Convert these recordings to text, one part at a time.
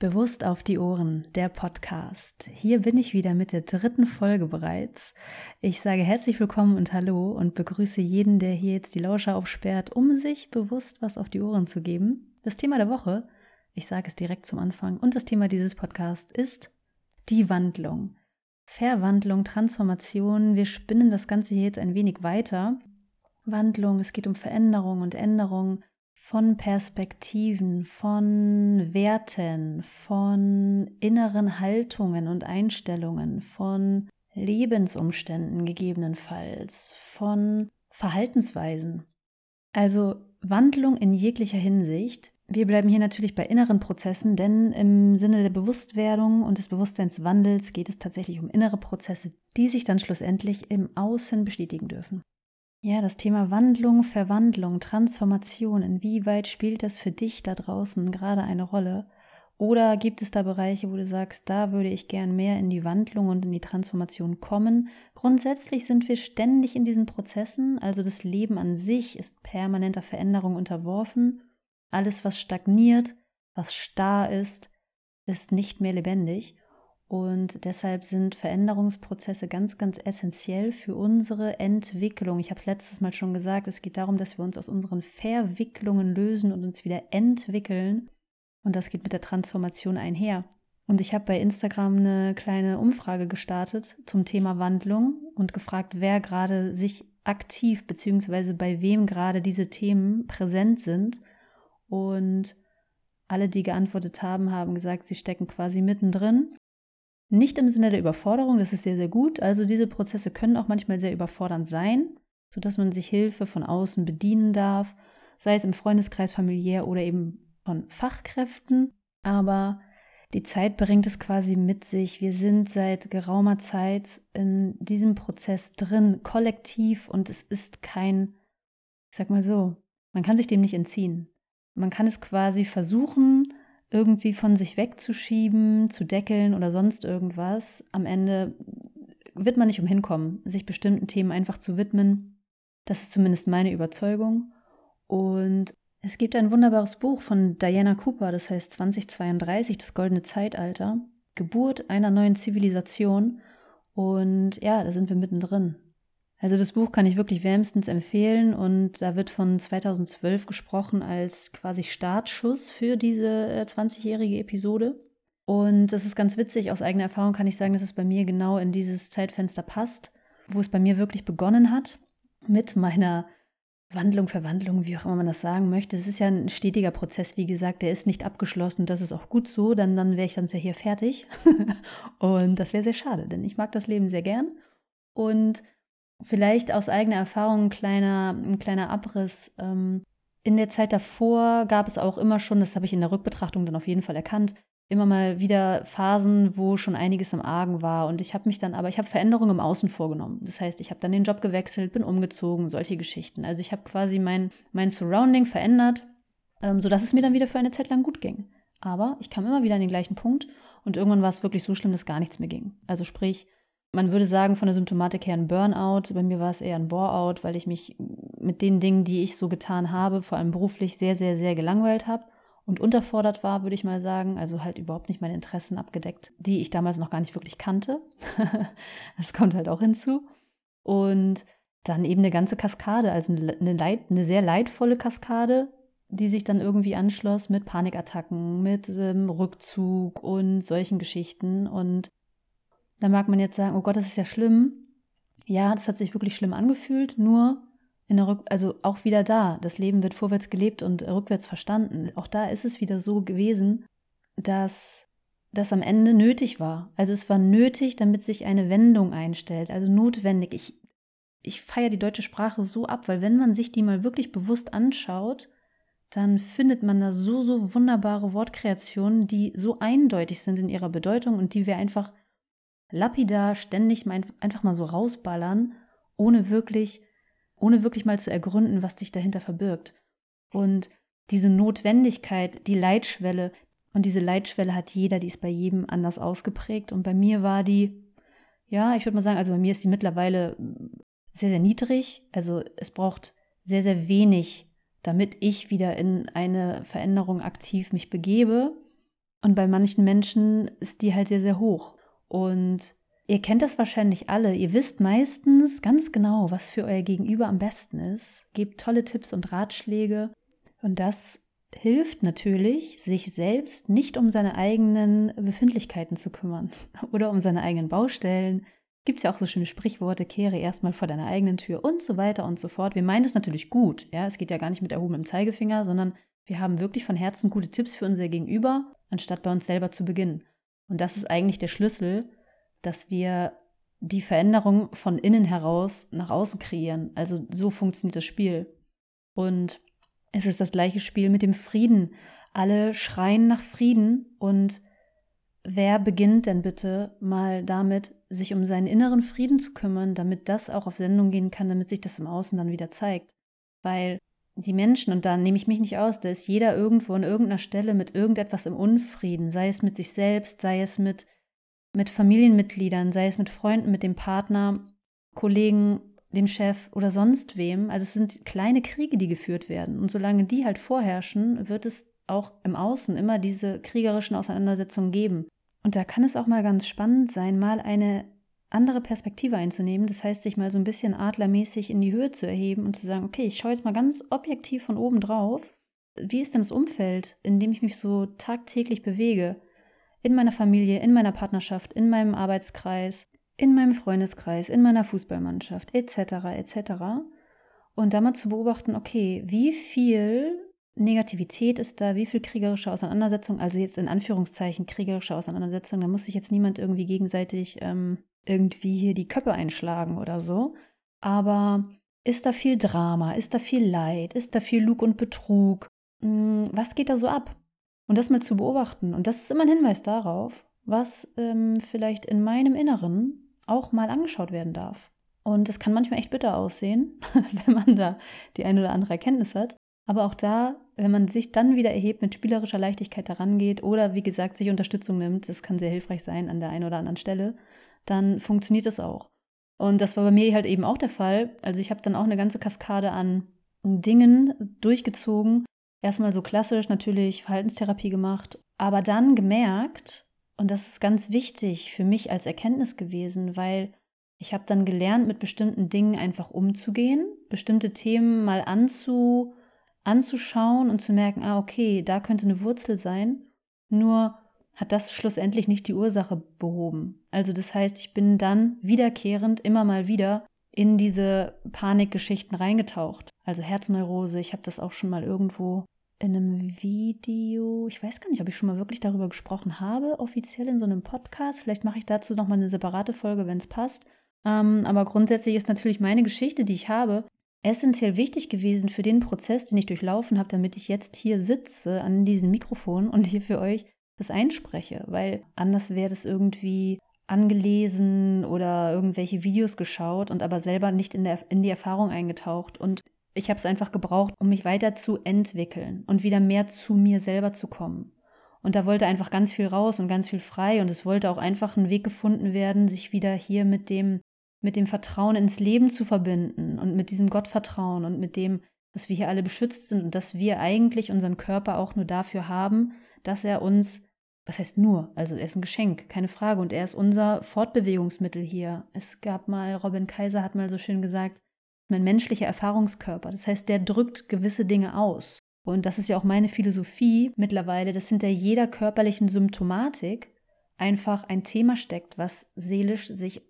Bewusst auf die Ohren, der Podcast. Hier bin ich wieder mit der dritten Folge bereits. Ich sage herzlich willkommen und hallo und begrüße jeden, der hier jetzt die Lauscher aufsperrt, um sich bewusst was auf die Ohren zu geben. Das Thema der Woche, ich sage es direkt zum Anfang, und das Thema dieses Podcasts ist die Wandlung. Verwandlung, Transformation. Wir spinnen das Ganze hier jetzt ein wenig weiter. Wandlung, es geht um Veränderung und Änderung von Perspektiven, von Werten, von inneren Haltungen und Einstellungen, von Lebensumständen gegebenenfalls, von Verhaltensweisen. Also Wandlung in jeglicher Hinsicht. Wir bleiben hier natürlich bei inneren Prozessen, denn im Sinne der Bewusstwerdung und des Bewusstseinswandels geht es tatsächlich um innere Prozesse, die sich dann schlussendlich im Außen bestätigen dürfen. Ja, das Thema Wandlung, Verwandlung, Transformation, inwieweit spielt das für dich da draußen gerade eine Rolle? Oder gibt es da Bereiche, wo du sagst, da würde ich gern mehr in die Wandlung und in die Transformation kommen? Grundsätzlich sind wir ständig in diesen Prozessen, also das Leben an sich ist permanenter Veränderung unterworfen. Alles, was stagniert, was starr ist, ist nicht mehr lebendig. Und deshalb sind Veränderungsprozesse ganz, ganz essentiell für unsere Entwicklung. Ich habe es letztes Mal schon gesagt, es geht darum, dass wir uns aus unseren Verwicklungen lösen und uns wieder entwickeln. Und das geht mit der Transformation einher. Und ich habe bei Instagram eine kleine Umfrage gestartet zum Thema Wandlung und gefragt, wer gerade sich aktiv bzw. bei wem gerade diese Themen präsent sind. Und alle, die geantwortet haben, haben gesagt, sie stecken quasi mittendrin nicht im Sinne der Überforderung, das ist sehr, sehr gut. Also diese Prozesse können auch manchmal sehr überfordernd sein, sodass man sich Hilfe von außen bedienen darf, sei es im Freundeskreis, familiär oder eben von Fachkräften. Aber die Zeit bringt es quasi mit sich. Wir sind seit geraumer Zeit in diesem Prozess drin, kollektiv, und es ist kein, ich sag mal so, man kann sich dem nicht entziehen. Man kann es quasi versuchen, irgendwie von sich wegzuschieben, zu deckeln oder sonst irgendwas, am Ende wird man nicht umhin kommen, sich bestimmten Themen einfach zu widmen. Das ist zumindest meine Überzeugung. Und es gibt ein wunderbares Buch von Diana Cooper, das heißt 2032, das goldene Zeitalter, Geburt einer neuen Zivilisation. Und ja, da sind wir mittendrin. Also das Buch kann ich wirklich wärmstens empfehlen und da wird von 2012 gesprochen als quasi Startschuss für diese 20-jährige äh, Episode. Und das ist ganz witzig, aus eigener Erfahrung kann ich sagen, dass es bei mir genau in dieses Zeitfenster passt, wo es bei mir wirklich begonnen hat mit meiner Wandlung, Verwandlung, wie auch immer man das sagen möchte. Es ist ja ein stetiger Prozess, wie gesagt, der ist nicht abgeschlossen das ist auch gut so, dann, dann wäre ich dann ja hier fertig. und das wäre sehr schade, denn ich mag das Leben sehr gern. Und Vielleicht aus eigener Erfahrung ein kleiner, ein kleiner Abriss. Ähm, in der Zeit davor gab es auch immer schon, das habe ich in der Rückbetrachtung dann auf jeden Fall erkannt, immer mal wieder Phasen, wo schon einiges im Argen war. Und ich habe mich dann, aber ich habe Veränderungen im Außen vorgenommen. Das heißt, ich habe dann den Job gewechselt, bin umgezogen, solche Geschichten. Also ich habe quasi mein, mein Surrounding verändert, ähm, sodass es mir dann wieder für eine Zeit lang gut ging. Aber ich kam immer wieder an den gleichen Punkt und irgendwann war es wirklich so schlimm, dass gar nichts mehr ging. Also sprich, man würde sagen, von der Symptomatik her ein Burnout. Bei mir war es eher ein Boreout, weil ich mich mit den Dingen, die ich so getan habe, vor allem beruflich, sehr, sehr, sehr gelangweilt habe und unterfordert war, würde ich mal sagen. Also halt überhaupt nicht meine Interessen abgedeckt, die ich damals noch gar nicht wirklich kannte. das kommt halt auch hinzu. Und dann eben eine ganze Kaskade, also eine, Leid, eine sehr leidvolle Kaskade, die sich dann irgendwie anschloss mit Panikattacken, mit ähm, Rückzug und solchen Geschichten. Und da mag man jetzt sagen, oh Gott, das ist ja schlimm. Ja, das hat sich wirklich schlimm angefühlt, nur in der Rück also auch wieder da. Das Leben wird vorwärts gelebt und rückwärts verstanden. Auch da ist es wieder so gewesen, dass das am Ende nötig war. Also es war nötig, damit sich eine Wendung einstellt. Also notwendig. Ich, ich feiere die deutsche Sprache so ab, weil wenn man sich die mal wirklich bewusst anschaut, dann findet man da so, so wunderbare Wortkreationen, die so eindeutig sind in ihrer Bedeutung und die wir einfach lapidar ständig mal einfach mal so rausballern, ohne wirklich, ohne wirklich mal zu ergründen, was sich dahinter verbirgt. Und diese Notwendigkeit, die Leitschwelle, und diese Leitschwelle hat jeder, die ist bei jedem anders ausgeprägt. Und bei mir war die, ja, ich würde mal sagen, also bei mir ist die mittlerweile sehr, sehr niedrig. Also es braucht sehr, sehr wenig, damit ich wieder in eine Veränderung aktiv mich begebe. Und bei manchen Menschen ist die halt sehr, sehr hoch. Und ihr kennt das wahrscheinlich alle. Ihr wisst meistens ganz genau, was für euer Gegenüber am besten ist. Gebt tolle Tipps und Ratschläge. Und das hilft natürlich, sich selbst nicht um seine eigenen Befindlichkeiten zu kümmern oder um seine eigenen Baustellen. Gibt es ja auch so schöne Sprichworte, kehre erstmal vor deiner eigenen Tür und so weiter und so fort. Wir meinen es natürlich gut. Ja, es geht ja gar nicht mit erhobenem Zeigefinger, sondern wir haben wirklich von Herzen gute Tipps für unser Gegenüber, anstatt bei uns selber zu beginnen. Und das ist eigentlich der Schlüssel, dass wir die Veränderung von innen heraus nach außen kreieren. Also so funktioniert das Spiel. Und es ist das gleiche Spiel mit dem Frieden. Alle schreien nach Frieden und wer beginnt denn bitte mal damit, sich um seinen inneren Frieden zu kümmern, damit das auch auf Sendung gehen kann, damit sich das im Außen dann wieder zeigt? Weil die Menschen, und da nehme ich mich nicht aus, da ist jeder irgendwo an irgendeiner Stelle mit irgendetwas im Unfrieden, sei es mit sich selbst, sei es mit, mit Familienmitgliedern, sei es mit Freunden, mit dem Partner, Kollegen, dem Chef oder sonst wem. Also es sind kleine Kriege, die geführt werden. Und solange die halt vorherrschen, wird es auch im Außen immer diese kriegerischen Auseinandersetzungen geben. Und da kann es auch mal ganz spannend sein, mal eine andere Perspektive einzunehmen. Das heißt, sich mal so ein bisschen adlermäßig in die Höhe zu erheben und zu sagen, okay, ich schaue jetzt mal ganz objektiv von oben drauf. Wie ist denn das Umfeld, in dem ich mich so tagtäglich bewege? In meiner Familie, in meiner Partnerschaft, in meinem Arbeitskreis, in meinem Freundeskreis, in meiner Fußballmannschaft, etc., etc. Und da mal zu beobachten, okay, wie viel Negativität ist da, wie viel kriegerische Auseinandersetzung, also jetzt in Anführungszeichen kriegerische Auseinandersetzung, da muss sich jetzt niemand irgendwie gegenseitig ähm, irgendwie hier die Köpfe einschlagen oder so. Aber ist da viel Drama? Ist da viel Leid? Ist da viel Lug und Betrug? Hm, was geht da so ab? Und das mal zu beobachten. Und das ist immer ein Hinweis darauf, was ähm, vielleicht in meinem Inneren auch mal angeschaut werden darf. Und das kann manchmal echt bitter aussehen, wenn man da die eine oder andere Erkenntnis hat. Aber auch da, wenn man sich dann wieder erhebt, mit spielerischer Leichtigkeit herangeht oder wie gesagt sich Unterstützung nimmt, das kann sehr hilfreich sein an der einen oder anderen Stelle, dann funktioniert das auch. Und das war bei mir halt eben auch der Fall. Also ich habe dann auch eine ganze Kaskade an Dingen durchgezogen. Erstmal so klassisch natürlich Verhaltenstherapie gemacht, aber dann gemerkt, und das ist ganz wichtig für mich als Erkenntnis gewesen, weil ich habe dann gelernt, mit bestimmten Dingen einfach umzugehen, bestimmte Themen mal anzu, anzuschauen und zu merken, ah, okay, da könnte eine Wurzel sein. Nur hat das schlussendlich nicht die Ursache behoben. Also das heißt, ich bin dann wiederkehrend immer mal wieder in diese Panikgeschichten reingetaucht. Also Herzneurose, ich habe das auch schon mal irgendwo in einem Video, ich weiß gar nicht, ob ich schon mal wirklich darüber gesprochen habe, offiziell in so einem Podcast. Vielleicht mache ich dazu nochmal eine separate Folge, wenn es passt. Ähm, aber grundsätzlich ist natürlich meine Geschichte, die ich habe, essentiell wichtig gewesen für den Prozess, den ich durchlaufen habe, damit ich jetzt hier sitze an diesem Mikrofon und hier für euch das einspreche, weil anders wäre das irgendwie angelesen oder irgendwelche Videos geschaut und aber selber nicht in, der, in die Erfahrung eingetaucht. Und ich habe es einfach gebraucht, um mich weiter zu entwickeln und wieder mehr zu mir selber zu kommen. Und da wollte einfach ganz viel raus und ganz viel frei und es wollte auch einfach ein Weg gefunden werden, sich wieder hier mit dem, mit dem Vertrauen ins Leben zu verbinden und mit diesem Gottvertrauen und mit dem, dass wir hier alle beschützt sind und dass wir eigentlich unseren Körper auch nur dafür haben, dass er uns was heißt nur? Also er ist ein Geschenk, keine Frage. Und er ist unser Fortbewegungsmittel hier. Es gab mal, Robin Kaiser hat mal so schön gesagt, mein menschlicher Erfahrungskörper. Das heißt, der drückt gewisse Dinge aus. Und das ist ja auch meine Philosophie mittlerweile, dass hinter jeder körperlichen Symptomatik einfach ein Thema steckt, was seelisch sich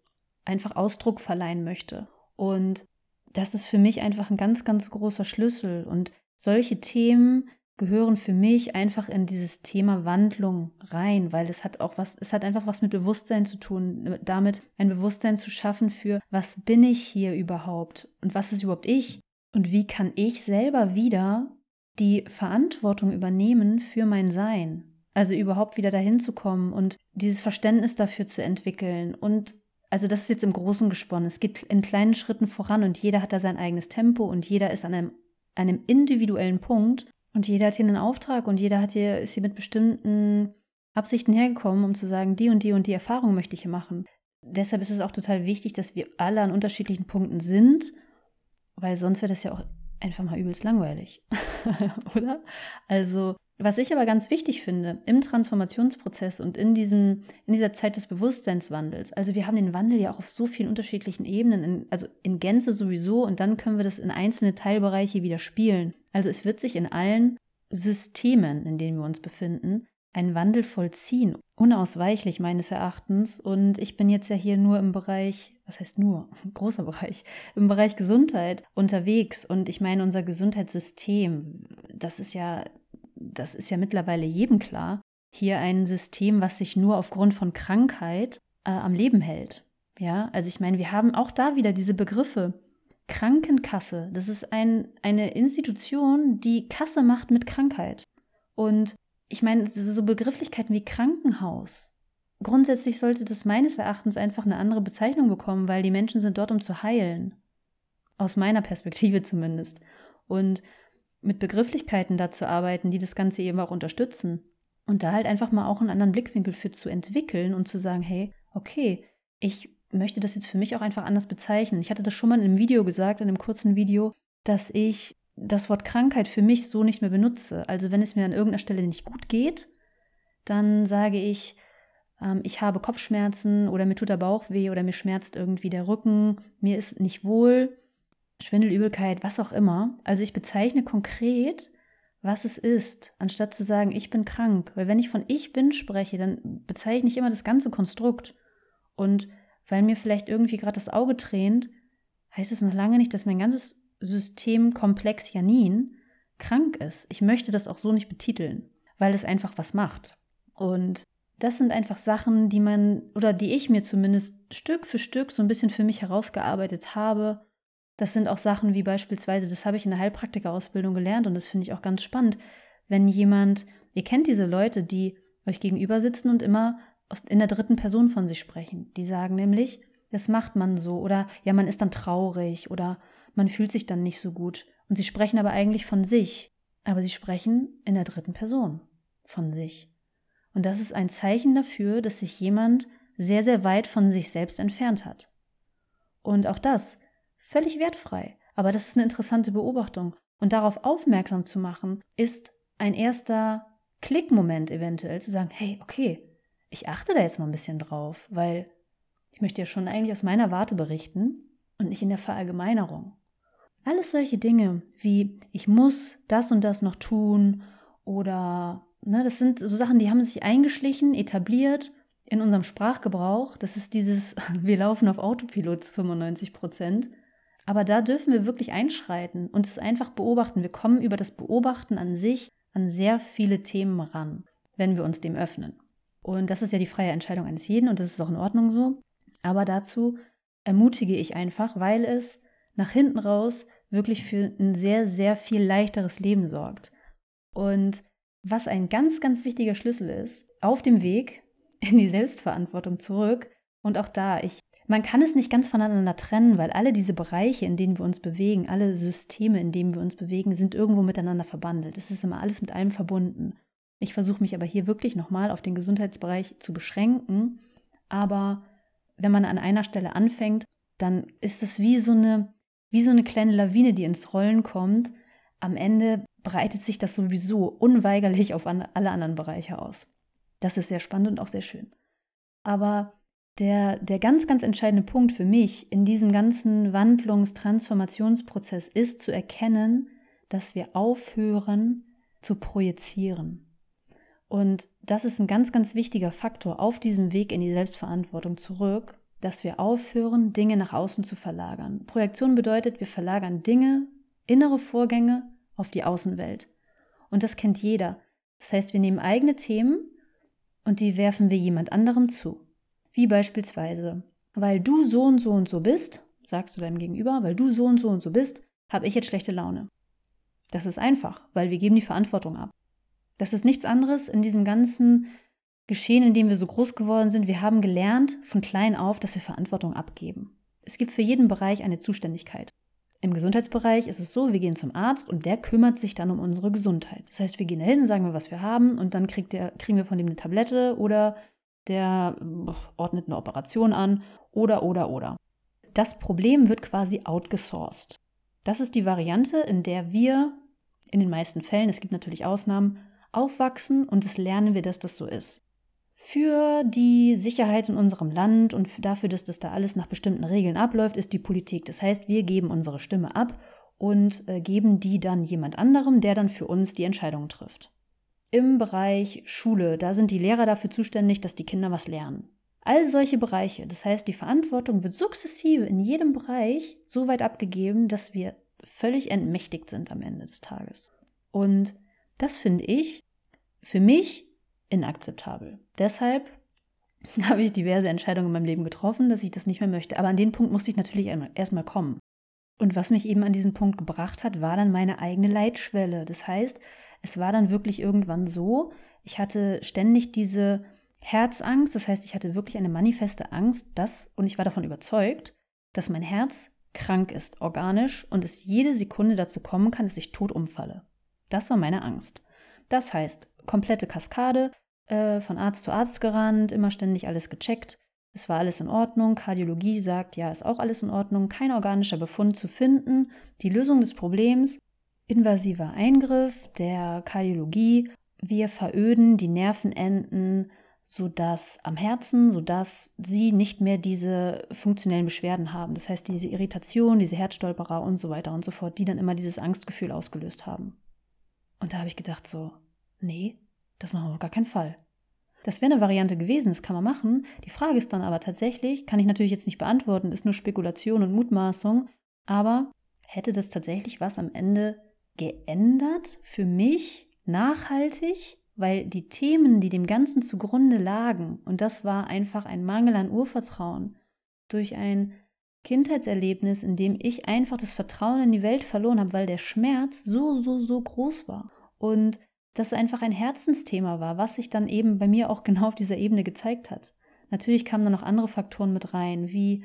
einfach Ausdruck verleihen möchte. Und das ist für mich einfach ein ganz, ganz großer Schlüssel. Und solche Themen gehören für mich einfach in dieses Thema Wandlung rein, weil es hat auch was, es hat einfach was mit Bewusstsein zu tun, damit ein Bewusstsein zu schaffen für, was bin ich hier überhaupt und was ist überhaupt ich und wie kann ich selber wieder die Verantwortung übernehmen für mein Sein. Also überhaupt wieder dahin zu kommen und dieses Verständnis dafür zu entwickeln und also das ist jetzt im Großen gesponnen. Es geht in kleinen Schritten voran und jeder hat da sein eigenes Tempo und jeder ist an einem, einem individuellen Punkt und jeder hat hier einen Auftrag und jeder hat hier, ist hier mit bestimmten Absichten hergekommen, um zu sagen, die und die und die Erfahrung möchte ich hier machen. Deshalb ist es auch total wichtig, dass wir alle an unterschiedlichen Punkten sind, weil sonst wäre das ja auch einfach mal übelst langweilig, oder? Also, was ich aber ganz wichtig finde im Transformationsprozess und in, diesem, in dieser Zeit des Bewusstseinswandels, also wir haben den Wandel ja auch auf so vielen unterschiedlichen Ebenen, in, also in Gänze sowieso, und dann können wir das in einzelne Teilbereiche wieder spielen. Also es wird sich in allen Systemen, in denen wir uns befinden, ein Wandel vollziehen, unausweichlich meines Erachtens. Und ich bin jetzt ja hier nur im Bereich, was heißt nur, großer Bereich, im Bereich Gesundheit unterwegs. Und ich meine, unser Gesundheitssystem, das ist ja, das ist ja mittlerweile jedem klar, hier ein System, was sich nur aufgrund von Krankheit äh, am Leben hält. Ja, also ich meine, wir haben auch da wieder diese Begriffe. Krankenkasse, das ist ein, eine Institution, die Kasse macht mit Krankheit. Und ich meine, so Begrifflichkeiten wie Krankenhaus. Grundsätzlich sollte das meines Erachtens einfach eine andere Bezeichnung bekommen, weil die Menschen sind dort, um zu heilen. Aus meiner Perspektive zumindest. Und mit Begrifflichkeiten da zu arbeiten, die das Ganze eben auch unterstützen. Und da halt einfach mal auch einen anderen Blickwinkel für zu entwickeln und zu sagen, hey, okay, ich möchte das jetzt für mich auch einfach anders bezeichnen. Ich hatte das schon mal in einem Video gesagt, in einem kurzen Video, dass ich das Wort Krankheit für mich so nicht mehr benutze. Also wenn es mir an irgendeiner Stelle nicht gut geht, dann sage ich, ähm, ich habe Kopfschmerzen oder mir tut der Bauch weh oder mir schmerzt irgendwie der Rücken, mir ist nicht wohl, Schwindelübelkeit, was auch immer. Also ich bezeichne konkret, was es ist, anstatt zu sagen, ich bin krank. Weil wenn ich von ich bin spreche, dann bezeichne ich immer das ganze Konstrukt. Und weil mir vielleicht irgendwie gerade das Auge tränt, heißt es noch lange nicht, dass mein ganzes Systemkomplex Janin krank ist. Ich möchte das auch so nicht betiteln, weil es einfach was macht. Und das sind einfach Sachen, die man oder die ich mir zumindest Stück für Stück so ein bisschen für mich herausgearbeitet habe. Das sind auch Sachen wie beispielsweise, das habe ich in der Heilpraktikerausbildung gelernt und das finde ich auch ganz spannend, wenn jemand, ihr kennt diese Leute, die euch gegenüber sitzen und immer in der dritten Person von sich sprechen. Die sagen nämlich, das macht man so oder ja, man ist dann traurig oder man fühlt sich dann nicht so gut. Und sie sprechen aber eigentlich von sich, aber sie sprechen in der dritten Person von sich. Und das ist ein Zeichen dafür, dass sich jemand sehr, sehr weit von sich selbst entfernt hat. Und auch das völlig wertfrei. Aber das ist eine interessante Beobachtung. Und darauf aufmerksam zu machen, ist ein erster Klickmoment eventuell, zu sagen, hey, okay, ich achte da jetzt mal ein bisschen drauf, weil ich möchte ja schon eigentlich aus meiner Warte berichten und nicht in der Verallgemeinerung. Alles solche Dinge wie ich muss das und das noch tun oder ne, das sind so Sachen, die haben sich eingeschlichen, etabliert in unserem Sprachgebrauch. Das ist dieses, wir laufen auf Autopilot zu 95 Prozent. Aber da dürfen wir wirklich einschreiten und es einfach beobachten. Wir kommen über das Beobachten an sich an sehr viele Themen ran, wenn wir uns dem öffnen. Und das ist ja die freie Entscheidung eines jeden und das ist auch in Ordnung so. Aber dazu ermutige ich einfach, weil es nach hinten raus wirklich für ein sehr, sehr viel leichteres Leben sorgt. Und was ein ganz, ganz wichtiger Schlüssel ist, auf dem Weg in die Selbstverantwortung zurück. Und auch da, ich, man kann es nicht ganz voneinander trennen, weil alle diese Bereiche, in denen wir uns bewegen, alle Systeme, in denen wir uns bewegen, sind irgendwo miteinander verbandelt. Es ist immer alles mit allem verbunden. Ich versuche mich aber hier wirklich nochmal auf den Gesundheitsbereich zu beschränken. Aber wenn man an einer Stelle anfängt, dann ist das wie so eine wie so eine kleine Lawine, die ins Rollen kommt. Am Ende breitet sich das sowieso unweigerlich auf alle anderen Bereiche aus. Das ist sehr spannend und auch sehr schön. Aber der, der ganz, ganz entscheidende Punkt für mich in diesem ganzen Wandlungs-, Transformationsprozess ist zu erkennen, dass wir aufhören zu projizieren. Und das ist ein ganz, ganz wichtiger Faktor auf diesem Weg in die Selbstverantwortung zurück, dass wir aufhören, Dinge nach außen zu verlagern. Projektion bedeutet, wir verlagern Dinge, innere Vorgänge auf die Außenwelt. Und das kennt jeder. Das heißt, wir nehmen eigene Themen und die werfen wir jemand anderem zu. Wie beispielsweise, weil du so und so und so bist, sagst du deinem Gegenüber, weil du so und so und so bist, habe ich jetzt schlechte Laune. Das ist einfach, weil wir geben die Verantwortung ab. Das ist nichts anderes in diesem ganzen geschehen, in dem wir so groß geworden sind. Wir haben gelernt von klein auf, dass wir Verantwortung abgeben. Es gibt für jeden Bereich eine Zuständigkeit. Im Gesundheitsbereich ist es so, wir gehen zum Arzt und der kümmert sich dann um unsere Gesundheit. Das heißt, wir gehen dahin, sagen wir, was wir haben und dann der, kriegen wir von dem eine Tablette oder der ordnet eine Operation an oder, oder, oder. Das Problem wird quasi outgesourced. Das ist die Variante, in der wir in den meisten Fällen, es gibt natürlich Ausnahmen, aufwachsen und es lernen wir, dass das so ist. Für die Sicherheit in unserem Land und dafür, dass das da alles nach bestimmten Regeln abläuft, ist die Politik. Das heißt, wir geben unsere Stimme ab und äh, geben die dann jemand anderem, der dann für uns die Entscheidungen trifft. Im Bereich Schule, da sind die Lehrer dafür zuständig, dass die Kinder was lernen. All solche Bereiche, das heißt, die Verantwortung wird sukzessive in jedem Bereich so weit abgegeben, dass wir völlig entmächtigt sind am Ende des Tages. Und das finde ich für mich inakzeptabel. Deshalb habe ich diverse Entscheidungen in meinem Leben getroffen, dass ich das nicht mehr möchte. Aber an den Punkt musste ich natürlich erstmal kommen. Und was mich eben an diesen Punkt gebracht hat, war dann meine eigene Leitschwelle. Das heißt, es war dann wirklich irgendwann so, ich hatte ständig diese Herzangst, das heißt, ich hatte wirklich eine manifeste Angst, dass, und ich war davon überzeugt, dass mein Herz krank ist, organisch, und es jede Sekunde dazu kommen kann, dass ich tot umfalle. Das war meine Angst. Das heißt, komplette Kaskade, äh, von Arzt zu Arzt gerannt, immer ständig alles gecheckt. Es war alles in Ordnung. Kardiologie sagt, ja, ist auch alles in Ordnung. Kein organischer Befund zu finden. Die Lösung des Problems, invasiver Eingriff der Kardiologie. Wir veröden die Nervenenden sodass am Herzen, sodass sie nicht mehr diese funktionellen Beschwerden haben. Das heißt, diese Irritation, diese Herzstolperer und so weiter und so fort, die dann immer dieses Angstgefühl ausgelöst haben. Und da habe ich gedacht so, nee, das machen wir auf gar keinen Fall. Das wäre eine Variante gewesen, das kann man machen. Die Frage ist dann aber tatsächlich, kann ich natürlich jetzt nicht beantworten, ist nur Spekulation und Mutmaßung, aber hätte das tatsächlich was am Ende geändert für mich nachhaltig? weil die Themen, die dem Ganzen zugrunde lagen, und das war einfach ein Mangel an Urvertrauen, durch ein Kindheitserlebnis, in dem ich einfach das Vertrauen in die Welt verloren habe, weil der Schmerz so, so, so groß war. Und das einfach ein Herzensthema war, was sich dann eben bei mir auch genau auf dieser Ebene gezeigt hat. Natürlich kamen dann noch andere Faktoren mit rein, wie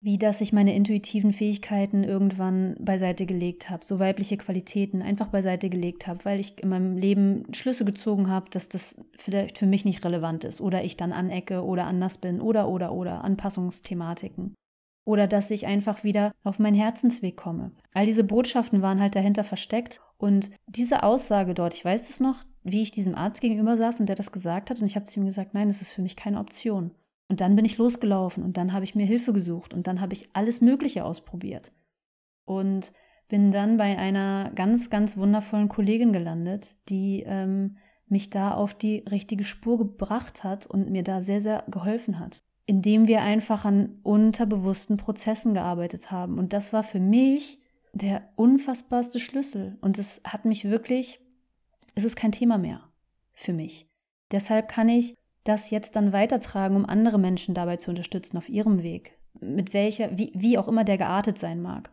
wie dass ich meine intuitiven Fähigkeiten irgendwann beiseite gelegt habe, so weibliche Qualitäten einfach beiseite gelegt habe, weil ich in meinem Leben Schlüsse gezogen habe, dass das vielleicht für mich nicht relevant ist oder ich dann anecke oder anders bin oder oder oder Anpassungsthematiken oder dass ich einfach wieder auf meinen Herzensweg komme. All diese Botschaften waren halt dahinter versteckt und diese Aussage dort, ich weiß es noch, wie ich diesem Arzt gegenüber saß und der das gesagt hat und ich habe zu ihm gesagt, nein, das ist für mich keine Option. Und dann bin ich losgelaufen und dann habe ich mir Hilfe gesucht und dann habe ich alles Mögliche ausprobiert. Und bin dann bei einer ganz, ganz wundervollen Kollegin gelandet, die ähm, mich da auf die richtige Spur gebracht hat und mir da sehr, sehr geholfen hat, indem wir einfach an unterbewussten Prozessen gearbeitet haben. Und das war für mich der unfassbarste Schlüssel. Und es hat mich wirklich, es ist kein Thema mehr für mich. Deshalb kann ich das jetzt dann weitertragen, um andere Menschen dabei zu unterstützen auf ihrem Weg. Mit welcher, wie, wie auch immer der geartet sein mag.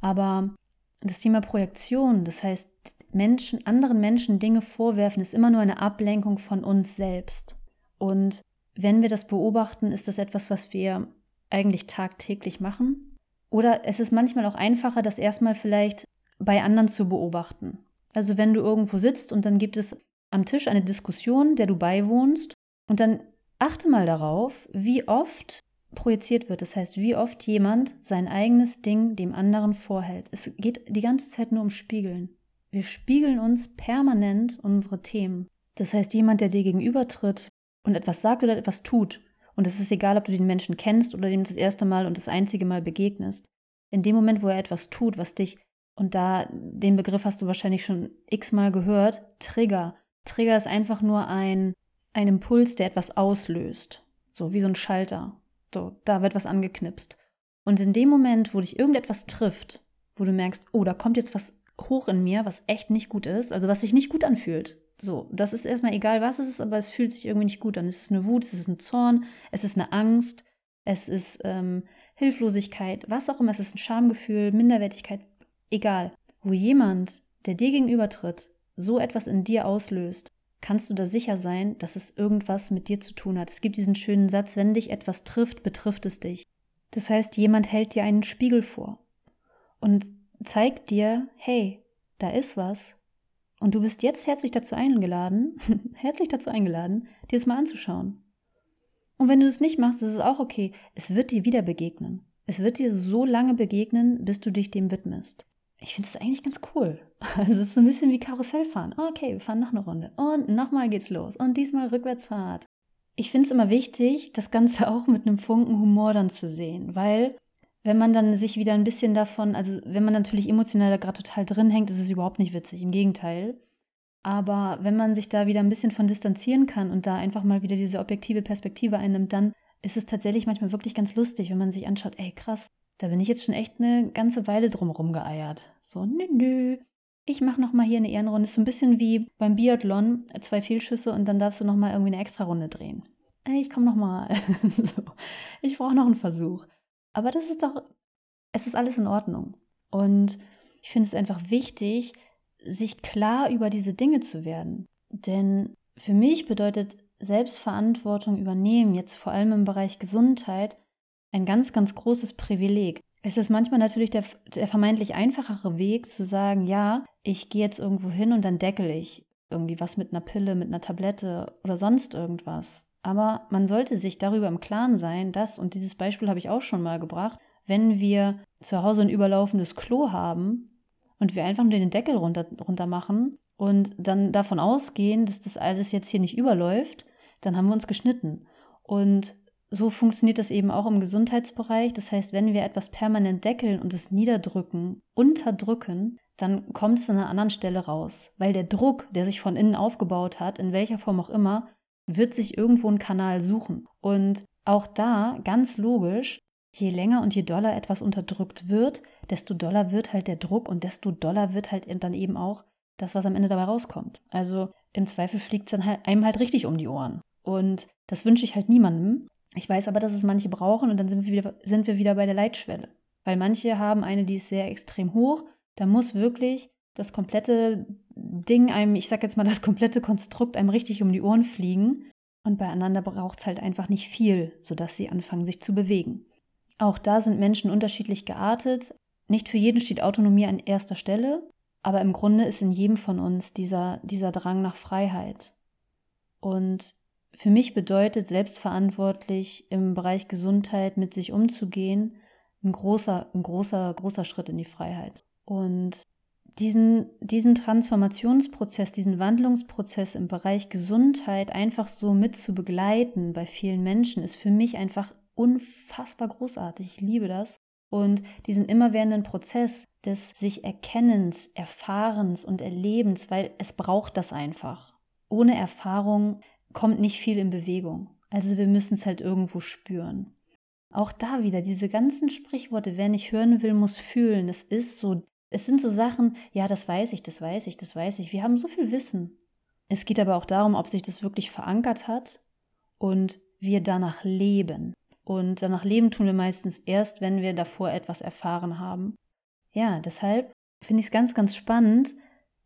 Aber das Thema Projektion, das heißt, Menschen, anderen Menschen Dinge vorwerfen, ist immer nur eine Ablenkung von uns selbst. Und wenn wir das beobachten, ist das etwas, was wir eigentlich tagtäglich machen. Oder es ist manchmal auch einfacher, das erstmal vielleicht bei anderen zu beobachten. Also wenn du irgendwo sitzt und dann gibt es am Tisch eine Diskussion, der du beiwohnst und dann achte mal darauf, wie oft projiziert wird. Das heißt, wie oft jemand sein eigenes Ding dem anderen vorhält. Es geht die ganze Zeit nur um Spiegeln. Wir spiegeln uns permanent unsere Themen. Das heißt, jemand, der dir gegenübertritt und etwas sagt oder etwas tut, und es ist egal, ob du den Menschen kennst oder dem das erste Mal und das einzige Mal begegnest, in dem Moment, wo er etwas tut, was dich, und da den Begriff hast du wahrscheinlich schon x-mal gehört, Trigger. Trigger ist einfach nur ein ein Impuls, der etwas auslöst. So wie so ein Schalter. So, da wird was angeknipst. Und in dem Moment, wo dich irgendetwas trifft, wo du merkst, oh, da kommt jetzt was hoch in mir, was echt nicht gut ist, also was sich nicht gut anfühlt. So, das ist erstmal egal, was es ist, aber es fühlt sich irgendwie nicht gut an. Es ist eine Wut, es ist ein Zorn, es ist eine Angst, es ist ähm, Hilflosigkeit, was auch immer, es ist ein Schamgefühl, Minderwertigkeit, egal. Wo jemand, der dir gegenübertritt, so etwas in dir auslöst, kannst du da sicher sein, dass es irgendwas mit dir zu tun hat. Es gibt diesen schönen Satz, wenn dich etwas trifft, betrifft es dich. Das heißt, jemand hält dir einen Spiegel vor und zeigt dir, hey, da ist was. Und du bist jetzt herzlich dazu eingeladen, herzlich dazu eingeladen, dir das mal anzuschauen. Und wenn du das nicht machst, ist es auch okay. Es wird dir wieder begegnen. es wird dir so lange begegnen, bis du dich dem widmest. Ich finde es eigentlich ganz cool. Also es ist so ein bisschen wie Karussellfahren. Okay, wir fahren noch eine Runde. Und nochmal geht's los. Und diesmal Rückwärtsfahrt. Ich finde es immer wichtig, das Ganze auch mit einem Funken Humor dann zu sehen, weil wenn man dann sich wieder ein bisschen davon, also wenn man natürlich emotional da gerade total drin hängt, ist es überhaupt nicht witzig. Im Gegenteil. Aber wenn man sich da wieder ein bisschen von distanzieren kann und da einfach mal wieder diese objektive Perspektive einnimmt, dann ist es tatsächlich manchmal wirklich ganz lustig, wenn man sich anschaut, ey krass, da bin ich jetzt schon echt eine ganze Weile drum rumgeeiert. So, nö, nö. Ich mache noch mal hier eine Ehrenrunde. Ist so ein bisschen wie beim Biathlon, zwei Fehlschüsse und dann darfst du noch mal irgendwie eine extra Runde drehen. Ey, ich komme noch mal. so. Ich brauche noch einen Versuch. Aber das ist doch, es ist alles in Ordnung. Und ich finde es einfach wichtig, sich klar über diese Dinge zu werden. Denn für mich bedeutet Selbstverantwortung übernehmen, jetzt vor allem im Bereich Gesundheit, ein ganz, ganz großes Privileg. Es ist manchmal natürlich der, der vermeintlich einfachere Weg zu sagen, ja, ich gehe jetzt irgendwo hin und dann deckel ich irgendwie was mit einer Pille, mit einer Tablette oder sonst irgendwas. Aber man sollte sich darüber im Klaren sein, dass, und dieses Beispiel habe ich auch schon mal gebracht, wenn wir zu Hause ein überlaufendes Klo haben und wir einfach nur den Deckel runter, runter machen und dann davon ausgehen, dass das alles jetzt hier nicht überläuft, dann haben wir uns geschnitten. Und so funktioniert das eben auch im Gesundheitsbereich. Das heißt, wenn wir etwas permanent deckeln und es niederdrücken, unterdrücken, dann kommt es an einer anderen Stelle raus. Weil der Druck, der sich von innen aufgebaut hat, in welcher Form auch immer, wird sich irgendwo einen Kanal suchen. Und auch da, ganz logisch, je länger und je doller etwas unterdrückt wird, desto doller wird halt der Druck und desto doller wird halt dann eben auch das, was am Ende dabei rauskommt. Also im Zweifel fliegt es dann halt einem halt richtig um die Ohren. Und das wünsche ich halt niemandem. Ich weiß aber, dass es manche brauchen und dann sind wir wieder, sind wir wieder bei der Leitschwelle. Weil manche haben eine, die ist sehr extrem hoch. Da muss wirklich das komplette Ding einem, ich sag jetzt mal, das komplette Konstrukt einem richtig um die Ohren fliegen. Und beieinander braucht es halt einfach nicht viel, sodass sie anfangen, sich zu bewegen. Auch da sind Menschen unterschiedlich geartet. Nicht für jeden steht Autonomie an erster Stelle, aber im Grunde ist in jedem von uns dieser, dieser Drang nach Freiheit. Und für mich bedeutet selbstverantwortlich im Bereich Gesundheit mit sich umzugehen ein großer, ein großer, großer Schritt in die Freiheit. Und diesen, diesen Transformationsprozess, diesen Wandlungsprozess im Bereich Gesundheit einfach so mit zu begleiten bei vielen Menschen, ist für mich einfach unfassbar großartig. Ich liebe das. Und diesen immerwährenden Prozess des sich Erkennens, Erfahrens und Erlebens, weil es braucht das einfach. Ohne Erfahrung kommt nicht viel in Bewegung. Also wir müssen es halt irgendwo spüren. Auch da wieder diese ganzen Sprichworte, wer nicht hören will, muss fühlen. Das ist so. Es sind so Sachen, ja, das weiß ich, das weiß ich, das weiß ich. Wir haben so viel Wissen. Es geht aber auch darum, ob sich das wirklich verankert hat und wir danach leben. Und danach leben tun wir meistens erst, wenn wir davor etwas erfahren haben. Ja, deshalb finde ich es ganz, ganz spannend,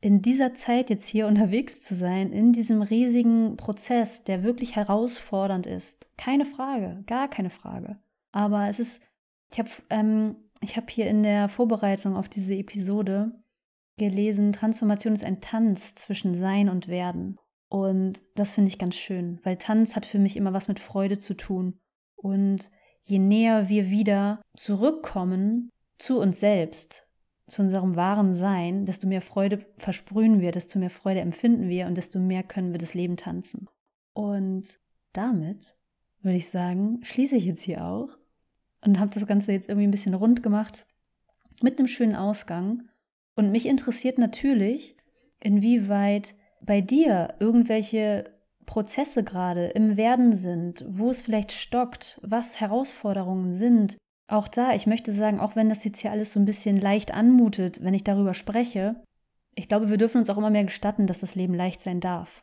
in dieser Zeit jetzt hier unterwegs zu sein, in diesem riesigen Prozess, der wirklich herausfordernd ist. Keine Frage, gar keine Frage. Aber es ist, ich habe ähm, hab hier in der Vorbereitung auf diese Episode gelesen, Transformation ist ein Tanz zwischen Sein und Werden. Und das finde ich ganz schön, weil Tanz hat für mich immer was mit Freude zu tun. Und je näher wir wieder zurückkommen zu uns selbst, zu unserem wahren Sein, desto mehr Freude versprühen wir, desto mehr Freude empfinden wir und desto mehr können wir das Leben tanzen. Und damit würde ich sagen, schließe ich jetzt hier auch und habe das Ganze jetzt irgendwie ein bisschen rund gemacht mit einem schönen Ausgang. Und mich interessiert natürlich, inwieweit bei dir irgendwelche Prozesse gerade im Werden sind, wo es vielleicht stockt, was Herausforderungen sind, auch da, ich möchte sagen, auch wenn das jetzt hier alles so ein bisschen leicht anmutet, wenn ich darüber spreche, ich glaube, wir dürfen uns auch immer mehr gestatten, dass das Leben leicht sein darf.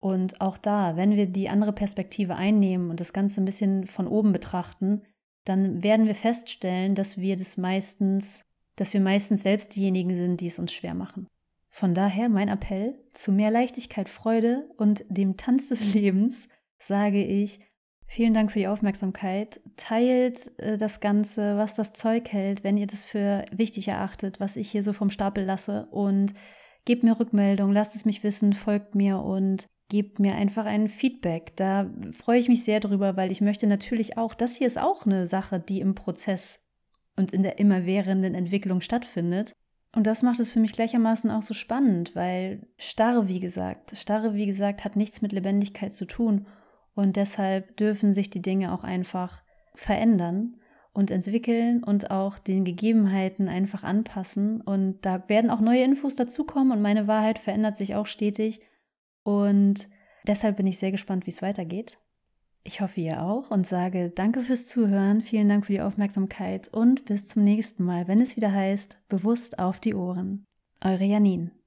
Und auch da, wenn wir die andere Perspektive einnehmen und das Ganze ein bisschen von oben betrachten, dann werden wir feststellen, dass wir das meistens, dass wir meistens selbst diejenigen sind, die es uns schwer machen. Von daher mein Appell zu mehr Leichtigkeit, Freude und dem Tanz des Lebens sage ich, Vielen Dank für die Aufmerksamkeit. Teilt äh, das Ganze, was das Zeug hält, wenn ihr das für wichtig erachtet, was ich hier so vom Stapel lasse. Und gebt mir Rückmeldung, lasst es mich wissen, folgt mir und gebt mir einfach ein Feedback. Da freue ich mich sehr drüber, weil ich möchte natürlich auch, das hier ist auch eine Sache, die im Prozess und in der immerwährenden Entwicklung stattfindet. Und das macht es für mich gleichermaßen auch so spannend, weil Starre, wie gesagt, Starre, wie gesagt, hat nichts mit Lebendigkeit zu tun. Und deshalb dürfen sich die Dinge auch einfach verändern und entwickeln und auch den Gegebenheiten einfach anpassen. Und da werden auch neue Infos dazukommen und meine Wahrheit verändert sich auch stetig. Und deshalb bin ich sehr gespannt, wie es weitergeht. Ich hoffe, ihr auch und sage danke fürs Zuhören, vielen Dank für die Aufmerksamkeit und bis zum nächsten Mal, wenn es wieder heißt, bewusst auf die Ohren. Eure Janine.